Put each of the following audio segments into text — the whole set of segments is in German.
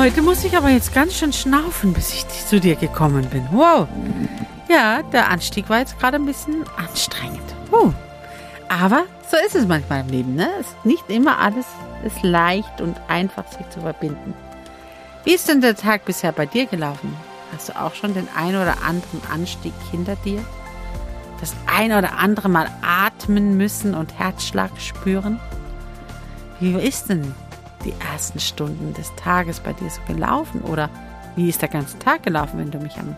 Heute muss ich aber jetzt ganz schön schnaufen, bis ich zu dir gekommen bin. Wow. Ja, der Anstieg war jetzt gerade ein bisschen anstrengend. Uh. Aber so ist es manchmal im Leben, ne? Es ist nicht immer alles ist leicht und einfach sich zu verbinden. Wie ist denn der Tag bisher bei dir gelaufen? Hast du auch schon den ein oder anderen Anstieg hinter dir? Das ein oder andere Mal atmen müssen und Herzschlag spüren? Wie ist denn die ersten Stunden des Tages bei dir so gelaufen? Oder wie ist der ganze Tag gelaufen, wenn du mich am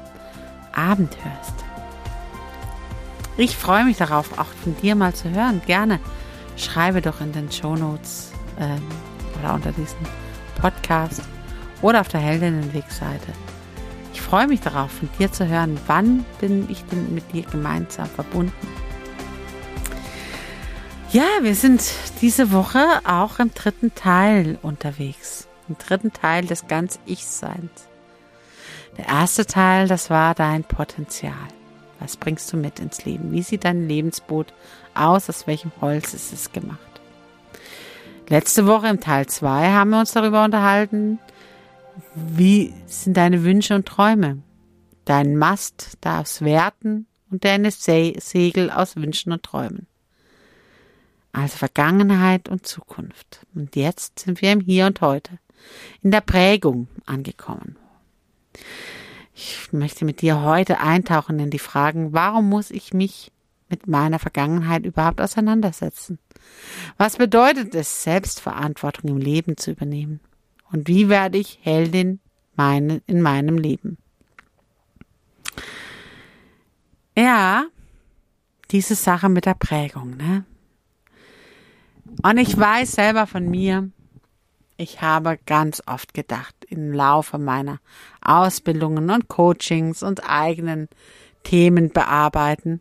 Abend hörst? Ich freue mich darauf, auch von dir mal zu hören. Gerne schreibe doch in den Show Notes ähm, oder unter diesem Podcast oder auf der Heldinnenwegseite. Ich freue mich darauf, von dir zu hören. Wann bin ich denn mit dir gemeinsam verbunden? Ja, wir sind diese Woche auch im dritten Teil unterwegs. Im dritten Teil des ganz Ich-Seins. Der erste Teil, das war dein Potenzial. Was bringst du mit ins Leben? Wie sieht dein Lebensboot aus? Aus welchem Holz ist es gemacht? Letzte Woche im Teil 2 haben wir uns darüber unterhalten, wie sind deine Wünsche und Träume? Dein Mast darf werten und deine Segel aus Wünschen und Träumen also Vergangenheit und Zukunft. Und jetzt sind wir im Hier und Heute, in der Prägung angekommen. Ich möchte mit dir heute eintauchen in die Fragen, warum muss ich mich mit meiner Vergangenheit überhaupt auseinandersetzen? Was bedeutet es, Selbstverantwortung im Leben zu übernehmen? Und wie werde ich Heldin meine, in meinem Leben? Ja, diese Sache mit der Prägung, ne? Und ich weiß selber von mir, ich habe ganz oft gedacht, im Laufe meiner Ausbildungen und Coachings und eigenen Themen bearbeiten,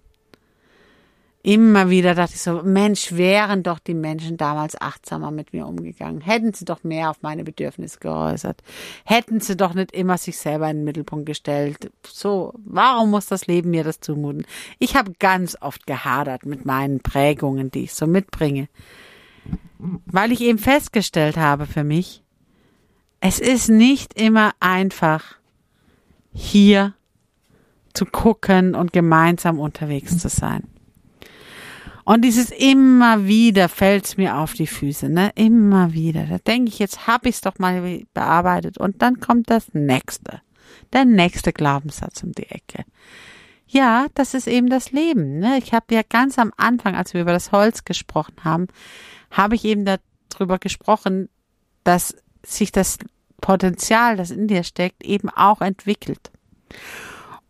immer wieder dachte ich so, Mensch, wären doch die Menschen damals achtsamer mit mir umgegangen. Hätten sie doch mehr auf meine Bedürfnisse geäußert. Hätten sie doch nicht immer sich selber in den Mittelpunkt gestellt. So, warum muss das Leben mir das zumuten? Ich habe ganz oft gehadert mit meinen Prägungen, die ich so mitbringe weil ich eben festgestellt habe für mich, es ist nicht immer einfach, hier zu gucken und gemeinsam unterwegs zu sein. Und dieses immer wieder fällt's mir auf die Füße, ne? Immer wieder. Da denke ich, jetzt hab ich's doch mal bearbeitet. Und dann kommt das nächste. Der nächste Glaubenssatz um die Ecke. Ja, das ist eben das Leben. Ne? Ich habe ja ganz am Anfang, als wir über das Holz gesprochen haben, habe ich eben darüber gesprochen, dass sich das Potenzial, das in dir steckt, eben auch entwickelt.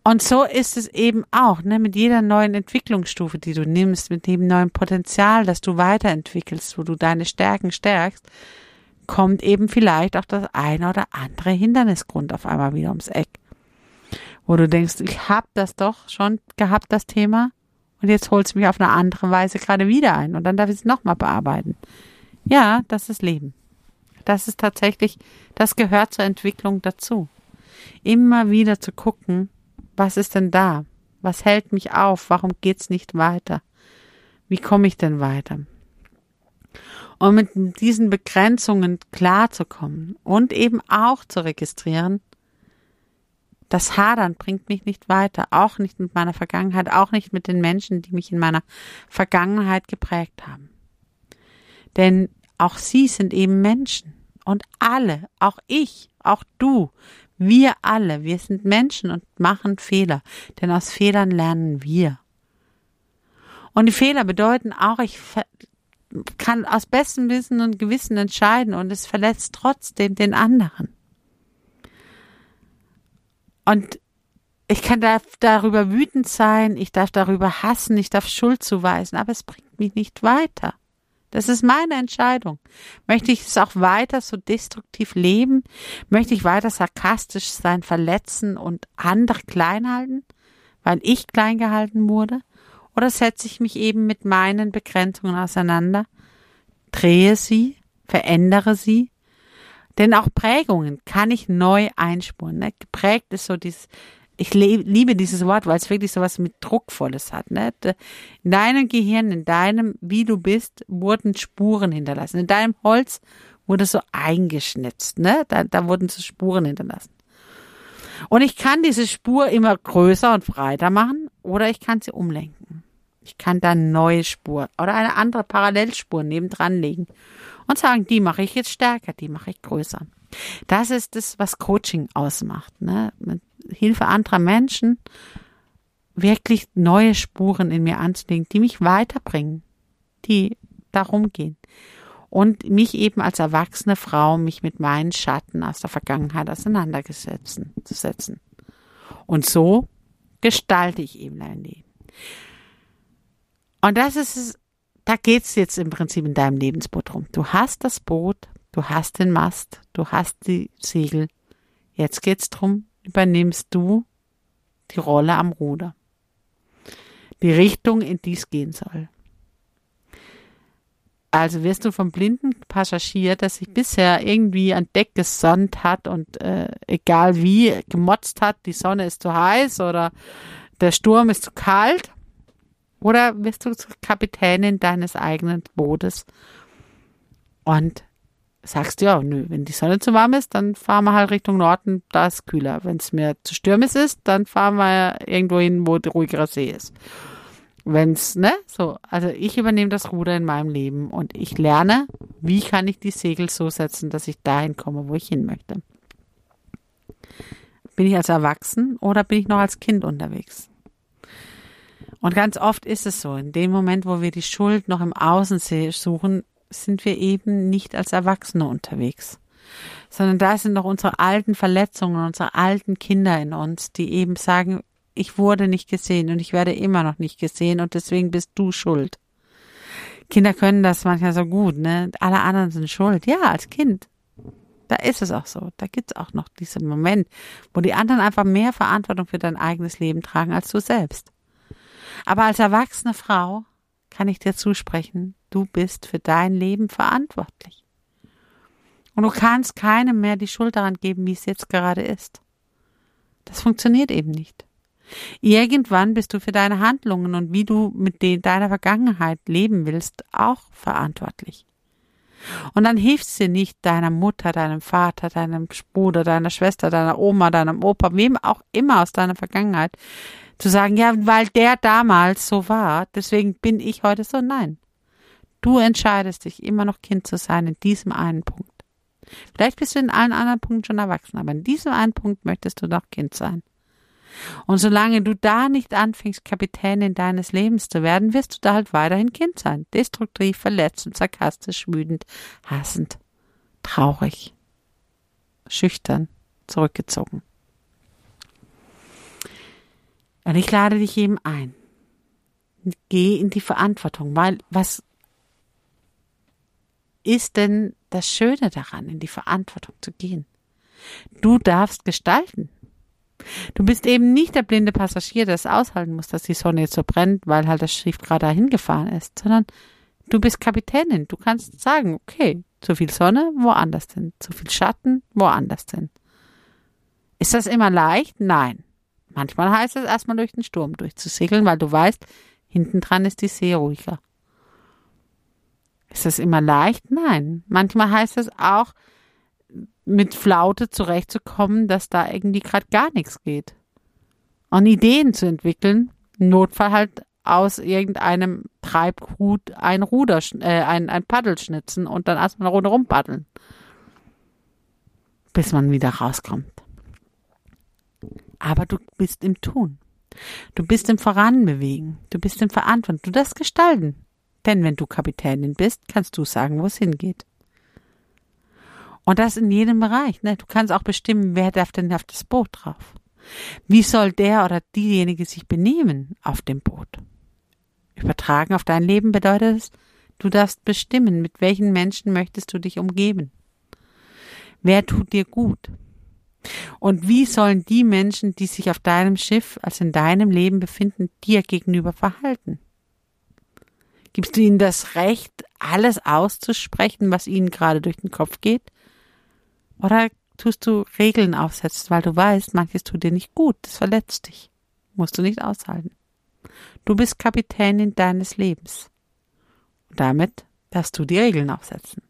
Und so ist es eben auch, ne, mit jeder neuen Entwicklungsstufe, die du nimmst, mit dem neuen Potenzial, das du weiterentwickelst, wo du deine Stärken stärkst, kommt eben vielleicht auch das eine oder andere Hindernisgrund auf einmal wieder ums Eck. Wo du denkst, ich habe das doch schon gehabt, das Thema, und jetzt holt es mich auf eine andere Weise gerade wieder ein und dann darf ich es nochmal bearbeiten. Ja, das ist Leben. Das ist tatsächlich, das gehört zur Entwicklung dazu. Immer wieder zu gucken, was ist denn da? Was hält mich auf? Warum geht's nicht weiter? Wie komme ich denn weiter? Und mit diesen Begrenzungen klarzukommen und eben auch zu registrieren, das Hadern bringt mich nicht weiter, auch nicht mit meiner Vergangenheit, auch nicht mit den Menschen, die mich in meiner Vergangenheit geprägt haben. Denn auch sie sind eben Menschen. Und alle, auch ich, auch du, wir alle, wir sind Menschen und machen Fehler, denn aus Fehlern lernen wir. Und die Fehler bedeuten auch, ich kann aus bestem Wissen und Gewissen entscheiden und es verletzt trotzdem den anderen. Und ich kann da, darüber wütend sein, ich darf darüber hassen, ich darf Schuld zuweisen, aber es bringt mich nicht weiter. Das ist meine Entscheidung. Möchte ich es auch weiter so destruktiv leben? Möchte ich weiter sarkastisch sein, verletzen und andere klein halten, weil ich klein gehalten wurde? Oder setze ich mich eben mit meinen Begrenzungen auseinander, drehe sie, verändere sie? Denn auch Prägungen kann ich neu einspuren. Ne? Geprägt ist so dieses, ich liebe dieses Wort, weil es wirklich so was mit Druckvolles hat. Ne? In deinem Gehirn, in deinem, wie du bist, wurden Spuren hinterlassen. In deinem Holz wurde so eingeschnitzt. Ne? Da, da wurden so Spuren hinterlassen. Und ich kann diese Spur immer größer und breiter machen oder ich kann sie umlenken. Ich kann da neue Spur oder eine andere Parallelspur nebendran legen und sagen, die mache ich jetzt stärker, die mache ich größer. Das ist das, was Coaching ausmacht. Ne? Mit Hilfe anderer Menschen wirklich neue Spuren in mir anzulegen, die mich weiterbringen, die darum gehen. Und mich eben als erwachsene Frau, mich mit meinen Schatten aus der Vergangenheit auseinandergesetzt zu setzen. Und so gestalte ich eben dein Leben. Und das ist es, da geht's jetzt im Prinzip in deinem Lebensboot rum. Du hast das Boot, du hast den Mast, du hast die Segel. Jetzt geht's drum, übernimmst du die Rolle am Ruder. Die Richtung, in die es gehen soll. Also wirst du vom blinden Passagier, der sich bisher irgendwie an Deck gesonnt hat und äh, egal wie gemotzt hat, die Sonne ist zu heiß oder der Sturm ist zu kalt, oder wirst du zur Kapitänin deines eigenen Bootes und sagst, ja, nö, wenn die Sonne zu warm ist, dann fahren wir halt Richtung Norden, da ist kühler. Wenn es mir zu stürmisch ist, dann fahren wir irgendwo hin, wo der ruhigerer See ist. Wenn's, ne, so, also ich übernehme das Ruder in meinem Leben und ich lerne, wie kann ich die Segel so setzen, dass ich dahin komme, wo ich hin möchte. Bin ich als Erwachsen oder bin ich noch als Kind unterwegs? Und ganz oft ist es so, in dem Moment, wo wir die Schuld noch im Außen suchen, sind wir eben nicht als Erwachsene unterwegs, sondern da sind noch unsere alten Verletzungen, unsere alten Kinder in uns, die eben sagen, ich wurde nicht gesehen und ich werde immer noch nicht gesehen und deswegen bist du schuld. Kinder können das manchmal so gut, ne? Alle anderen sind schuld. Ja, als Kind. Da ist es auch so. Da gibt's auch noch diesen Moment, wo die anderen einfach mehr Verantwortung für dein eigenes Leben tragen als du selbst. Aber als erwachsene Frau kann ich dir zusprechen, du bist für dein Leben verantwortlich. Und du kannst keinem mehr die Schuld daran geben, wie es jetzt gerade ist. Das funktioniert eben nicht. Irgendwann bist du für deine Handlungen und wie du mit deiner Vergangenheit leben willst, auch verantwortlich. Und dann hilft es dir nicht deiner Mutter, deinem Vater, deinem Bruder, deiner Schwester, deiner Oma, deinem Opa, wem auch immer aus deiner Vergangenheit, zu sagen, ja, weil der damals so war, deswegen bin ich heute so. Nein. Du entscheidest dich, immer noch Kind zu sein in diesem einen Punkt. Vielleicht bist du in allen anderen Punkten schon erwachsen, aber in diesem einen Punkt möchtest du noch Kind sein. Und solange du da nicht anfängst, Kapitänin deines Lebens zu werden, wirst du da halt weiterhin Kind sein. Destruktiv, verletzend, sarkastisch, wütend, hassend, traurig, schüchtern, zurückgezogen. Und ich lade dich eben ein. Geh in die Verantwortung, weil was ist denn das Schöne daran, in die Verantwortung zu gehen? Du darfst gestalten. Du bist eben nicht der blinde Passagier, der es aushalten muss, dass die Sonne jetzt so brennt, weil halt das Schiff gerade dahin gefahren ist, sondern du bist Kapitänin. Du kannst sagen, okay, zu viel Sonne, woanders hin. Zu viel Schatten, woanders hin. Ist das immer leicht? Nein. Manchmal heißt es erstmal durch den Sturm durchzusegeln, weil du weißt, hinten dran ist die See ruhiger. Ist das immer leicht? Nein. Manchmal heißt es auch, mit Flaute zurechtzukommen, dass da irgendwie gerade gar nichts geht. Und Ideen zu entwickeln, im Notfall halt aus irgendeinem Treibgut ein Ruder, äh, ein, ein Paddel schnitzen und dann erstmal eine Runde rumpaddeln. Bis man wieder rauskommt. Aber du bist im Tun. Du bist im Voranbewegen. Du bist im Verantwortung. Du darfst gestalten. Denn wenn du Kapitänin bist, kannst du sagen, wo es hingeht. Und das in jedem Bereich. Ne? Du kannst auch bestimmen, wer darf denn auf das Boot drauf. Wie soll der oder diejenige sich benehmen auf dem Boot? Übertragen auf dein Leben bedeutet es, du darfst bestimmen, mit welchen Menschen möchtest du dich umgeben. Wer tut dir gut? Und wie sollen die Menschen, die sich auf deinem Schiff, also in deinem Leben befinden, dir gegenüber verhalten? Gibst du ihnen das Recht, alles auszusprechen, was ihnen gerade durch den Kopf geht? Oder tust du Regeln aufsetzen, weil du weißt, manches tut dir nicht gut, das verletzt dich. Musst du nicht aushalten. Du bist Kapitänin deines Lebens. Und damit darfst du die Regeln aufsetzen.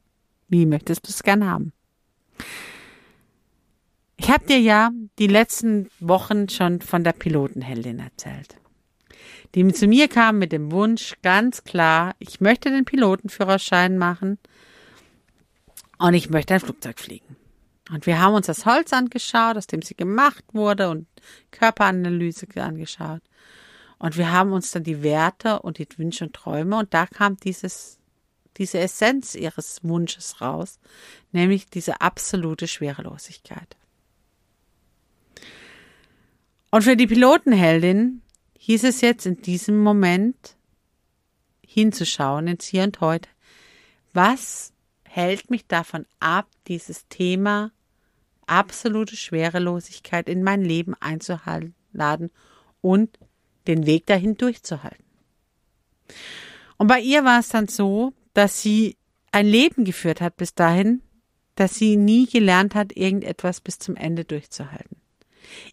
Wie möchtest du es gern haben? Ich habe dir ja die letzten Wochen schon von der Pilotenheldin erzählt, die zu mir kam mit dem Wunsch, ganz klar, ich möchte den Pilotenführerschein machen und ich möchte ein Flugzeug fliegen. Und wir haben uns das Holz angeschaut, aus dem sie gemacht wurde und Körperanalyse angeschaut. Und wir haben uns dann die Werte und die Wünsche und Träume und da kam dieses, diese Essenz ihres Wunsches raus, nämlich diese absolute Schwerelosigkeit. Und für die Pilotenheldin hieß es jetzt in diesem Moment hinzuschauen ins Hier und Heute. Was hält mich davon ab, dieses Thema absolute Schwerelosigkeit in mein Leben einzuladen und den Weg dahin durchzuhalten. Und bei ihr war es dann so, dass sie ein Leben geführt hat bis dahin, dass sie nie gelernt hat, irgendetwas bis zum Ende durchzuhalten.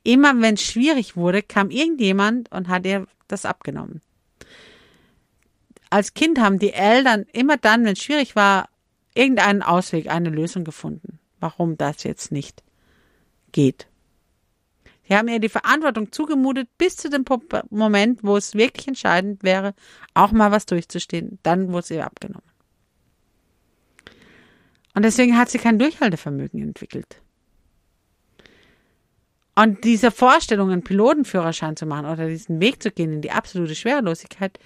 Immer wenn es schwierig wurde, kam irgendjemand und hat ihr das abgenommen. Als Kind haben die Eltern immer dann, wenn es schwierig war, irgendeinen Ausweg, eine Lösung gefunden. Warum das jetzt nicht geht. Sie haben ihr die Verantwortung zugemutet, bis zu dem Moment, wo es wirklich entscheidend wäre, auch mal was durchzustehen. Dann wurde es ihr abgenommen. Und deswegen hat sie kein Durchhaltevermögen entwickelt. Und diese Vorstellung, einen Pilotenführerschein zu machen oder diesen Weg zu gehen in die absolute Schwerelosigkeit,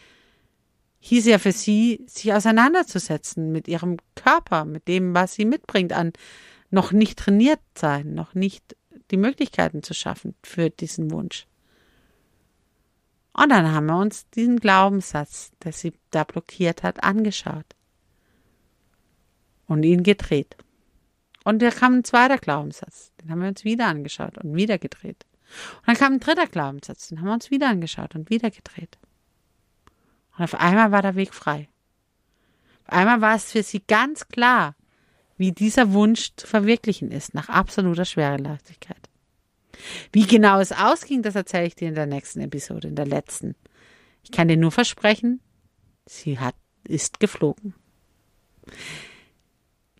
hieß ja für sie, sich auseinanderzusetzen mit ihrem Körper, mit dem, was sie mitbringt an noch nicht trainiert sein, noch nicht die Möglichkeiten zu schaffen für diesen Wunsch. Und dann haben wir uns diesen Glaubenssatz, der sie da blockiert hat, angeschaut und ihn gedreht. Und da kam ein zweiter Glaubenssatz, den haben wir uns wieder angeschaut und wieder gedreht. Und dann kam ein dritter Glaubenssatz, den haben wir uns wieder angeschaut und wieder gedreht. Und auf einmal war der Weg frei. Auf einmal war es für sie ganz klar, wie dieser Wunsch zu verwirklichen ist, nach absoluter Schwerelosigkeit. Wie genau es ausging, das erzähle ich dir in der nächsten Episode, in der letzten. Ich kann dir nur versprechen, sie hat, ist geflogen.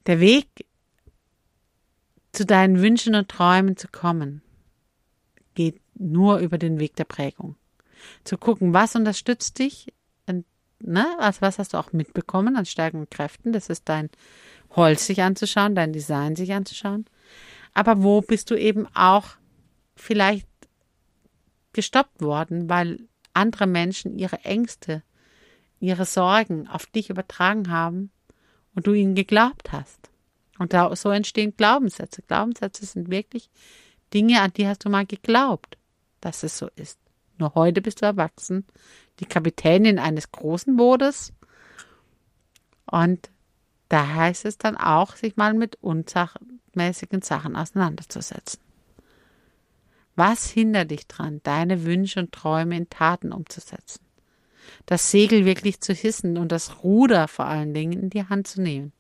Der Weg zu deinen Wünschen und Träumen zu kommen, geht nur über den Weg der Prägung. Zu gucken, was unterstützt dich, ne, also was hast du auch mitbekommen an Stärken und Kräften, das ist dein Holz sich anzuschauen, dein Design sich anzuschauen. Aber wo bist du eben auch vielleicht gestoppt worden, weil andere Menschen ihre Ängste, ihre Sorgen auf dich übertragen haben und du ihnen geglaubt hast. Und da, so entstehen Glaubenssätze. Glaubenssätze sind wirklich Dinge, an die hast du mal geglaubt, dass es so ist. Nur heute bist du erwachsen, die Kapitänin eines großen Bootes und da heißt es dann auch, sich mal mit unsachmäßigen Sachen auseinanderzusetzen. Was hindert dich dran, deine Wünsche und Träume in Taten umzusetzen? Das Segel wirklich zu hissen und das Ruder vor allen Dingen in die Hand zu nehmen.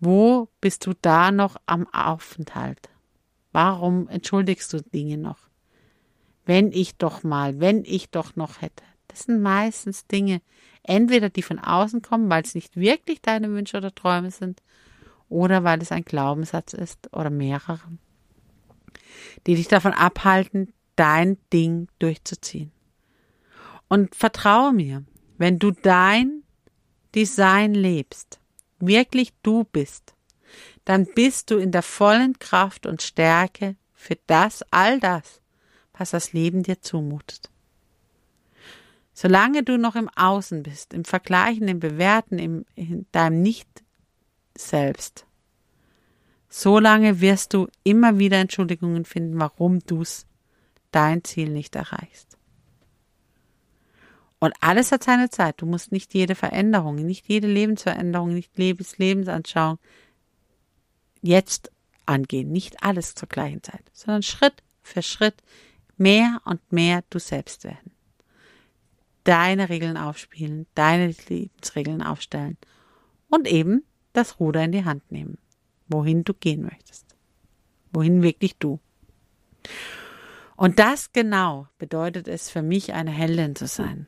Wo bist du da noch am Aufenthalt? Warum entschuldigst du Dinge noch? Wenn ich doch mal, wenn ich doch noch hätte. Das sind meistens Dinge, entweder die von außen kommen, weil es nicht wirklich deine Wünsche oder Träume sind, oder weil es ein Glaubenssatz ist oder mehrere, die dich davon abhalten, dein Ding durchzuziehen. Und vertraue mir, wenn du dein Design lebst, wirklich du bist, dann bist du in der vollen Kraft und Stärke für das, all das, was das Leben dir zumutet. Solange du noch im Außen bist, im Vergleichen, im Bewerten, im, in deinem Nicht-Selbst, solange wirst du immer wieder Entschuldigungen finden, warum du dein Ziel nicht erreichst. Und alles hat seine Zeit. Du musst nicht jede Veränderung, nicht jede Lebensveränderung, nicht Lebens Lebensanschauung jetzt angehen. Nicht alles zur gleichen Zeit, sondern Schritt für Schritt mehr und mehr du selbst werden. Deine Regeln aufspielen, deine Lebensregeln aufstellen und eben das Ruder in die Hand nehmen, wohin du gehen möchtest. Wohin wirklich du. Und das genau bedeutet es für mich, eine Heldin zu sein.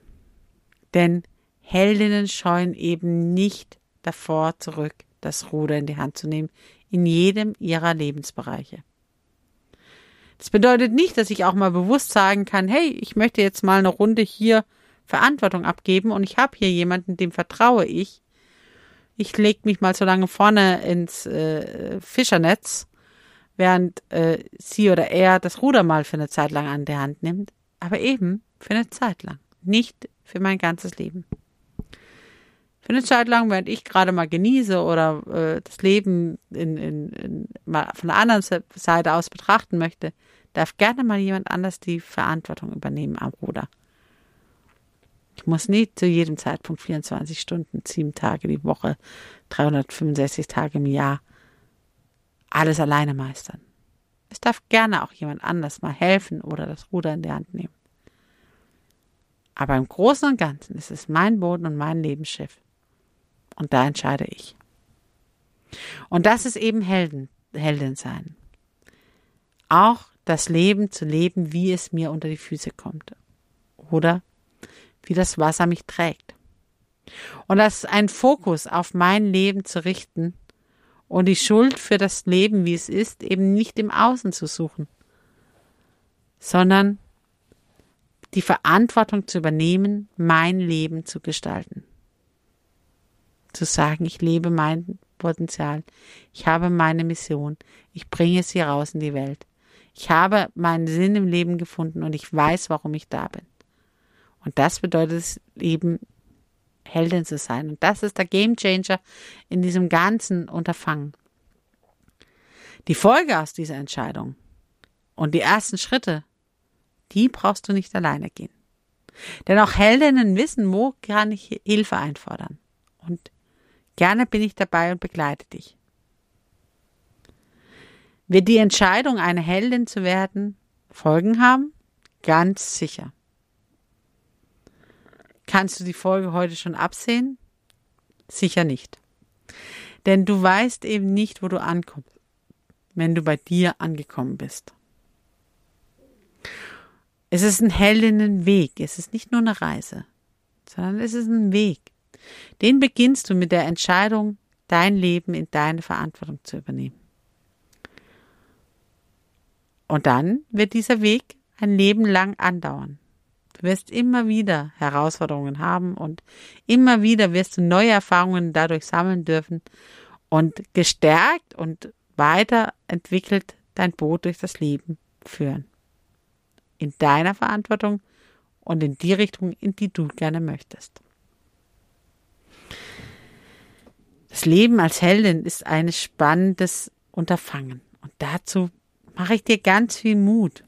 Denn Heldinnen scheuen eben nicht davor zurück, das Ruder in die Hand zu nehmen, in jedem ihrer Lebensbereiche. Das bedeutet nicht, dass ich auch mal bewusst sagen kann, hey, ich möchte jetzt mal eine Runde hier Verantwortung abgeben und ich habe hier jemanden, dem vertraue ich. Ich leg mich mal so lange vorne ins äh, Fischernetz, während äh, sie oder er das Ruder mal für eine Zeit lang an der Hand nimmt, aber eben für eine Zeit lang, nicht für mein ganzes Leben. Für eine Zeit lang, während ich gerade mal genieße oder äh, das Leben in, in, in, mal von der anderen Seite aus betrachten möchte, darf gerne mal jemand anders die Verantwortung übernehmen am Ruder. Ich muss nicht zu jedem Zeitpunkt 24 Stunden, sieben Tage die Woche, 365 Tage im Jahr alles alleine meistern. Es darf gerne auch jemand anders mal helfen oder das Ruder in die Hand nehmen. Aber im Großen und Ganzen ist es mein Boden und mein Lebensschiff. Und da entscheide ich. Und das ist eben Helden, Heldin sein. Auch das Leben zu leben, wie es mir unter die Füße kommt. Oder wie das Wasser mich trägt. Und das ist ein Fokus auf mein Leben zu richten und die Schuld für das Leben, wie es ist, eben nicht im Außen zu suchen, sondern die Verantwortung zu übernehmen, mein Leben zu gestalten. Zu sagen, ich lebe mein Potenzial, ich habe meine Mission, ich bringe sie raus in die Welt. Ich habe meinen Sinn im Leben gefunden und ich weiß, warum ich da bin. Und das bedeutet es eben, Heldin zu sein. Und das ist der Gamechanger in diesem ganzen Unterfangen. Die Folge aus dieser Entscheidung und die ersten Schritte die brauchst du nicht alleine gehen. Denn auch Heldinnen wissen, wo kann ich Hilfe einfordern. Und gerne bin ich dabei und begleite dich. Wird die Entscheidung, eine Heldin zu werden, Folgen haben? Ganz sicher. Kannst du die Folge heute schon absehen? Sicher nicht. Denn du weißt eben nicht, wo du ankommst, wenn du bei dir angekommen bist. Es ist ein Heldinnenweg. Es ist nicht nur eine Reise, sondern es ist ein Weg. Den beginnst du mit der Entscheidung, dein Leben in deine Verantwortung zu übernehmen. Und dann wird dieser Weg ein Leben lang andauern. Du wirst immer wieder Herausforderungen haben und immer wieder wirst du neue Erfahrungen dadurch sammeln dürfen und gestärkt und weiterentwickelt dein Boot durch das Leben führen in deiner Verantwortung und in die Richtung, in die du gerne möchtest. Das Leben als Heldin ist ein spannendes Unterfangen und dazu mache ich dir ganz viel Mut.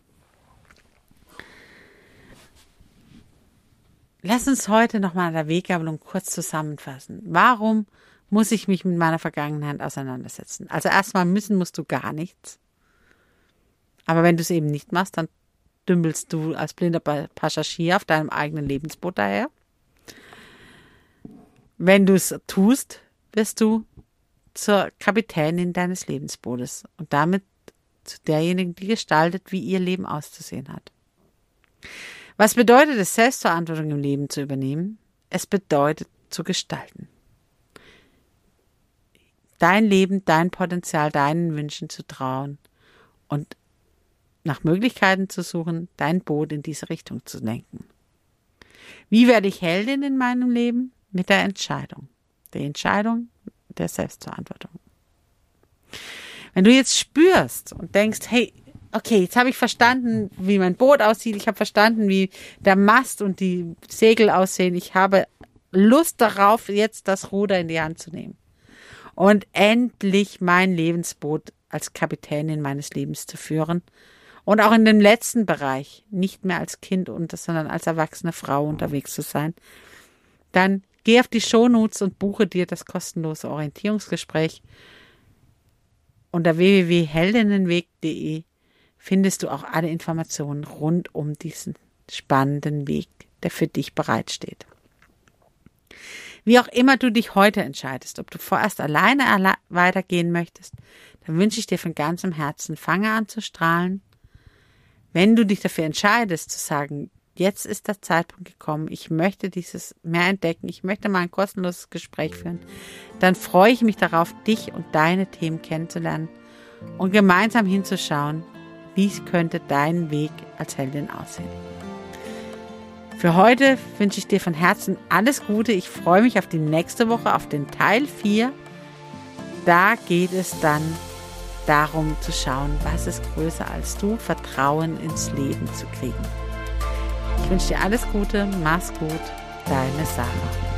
Lass uns heute nochmal an der Weggabelung kurz zusammenfassen. Warum muss ich mich mit meiner Vergangenheit auseinandersetzen? Also erstmal müssen musst du gar nichts. Aber wenn du es eben nicht machst, dann dümpelst du als blinder Passagier auf deinem eigenen Lebensboot daher. Wenn du es tust, wirst du zur Kapitänin deines Lebensbootes und damit zu derjenigen, die gestaltet, wie ihr Leben auszusehen hat. Was bedeutet es, Selbstverantwortung im Leben zu übernehmen? Es bedeutet zu gestalten. Dein Leben, dein Potenzial, deinen Wünschen zu trauen und nach Möglichkeiten zu suchen, dein Boot in diese Richtung zu lenken. Wie werde ich Heldin in meinem Leben? Mit der Entscheidung. Die Entscheidung der Selbstverantwortung. Wenn du jetzt spürst und denkst, hey, okay, jetzt habe ich verstanden, wie mein Boot aussieht, ich habe verstanden, wie der Mast und die Segel aussehen, ich habe Lust darauf, jetzt das Ruder in die Hand zu nehmen und endlich mein Lebensboot als Kapitänin meines Lebens zu führen und auch in dem letzten Bereich nicht mehr als Kind, und, sondern als erwachsene Frau unterwegs zu sein, dann geh auf die Shownotes und buche dir das kostenlose Orientierungsgespräch. Unter www.heldinnenweg.de findest du auch alle Informationen rund um diesen spannenden Weg, der für dich bereitsteht. Wie auch immer du dich heute entscheidest, ob du vorerst alleine weitergehen möchtest, dann wünsche ich dir von ganzem Herzen, fange an zu strahlen. Wenn du dich dafür entscheidest, zu sagen, jetzt ist der Zeitpunkt gekommen, ich möchte dieses mehr entdecken, ich möchte mal ein kostenloses Gespräch führen, dann freue ich mich darauf, dich und deine Themen kennenzulernen und gemeinsam hinzuschauen, wie könnte dein Weg als Heldin aussehen. Für heute wünsche ich dir von Herzen alles Gute. Ich freue mich auf die nächste Woche, auf den Teil 4. Da geht es dann darum zu schauen, was ist größer als du, Vertrauen ins Leben zu kriegen. Ich wünsche dir alles Gute, mach's gut, deine Sarah.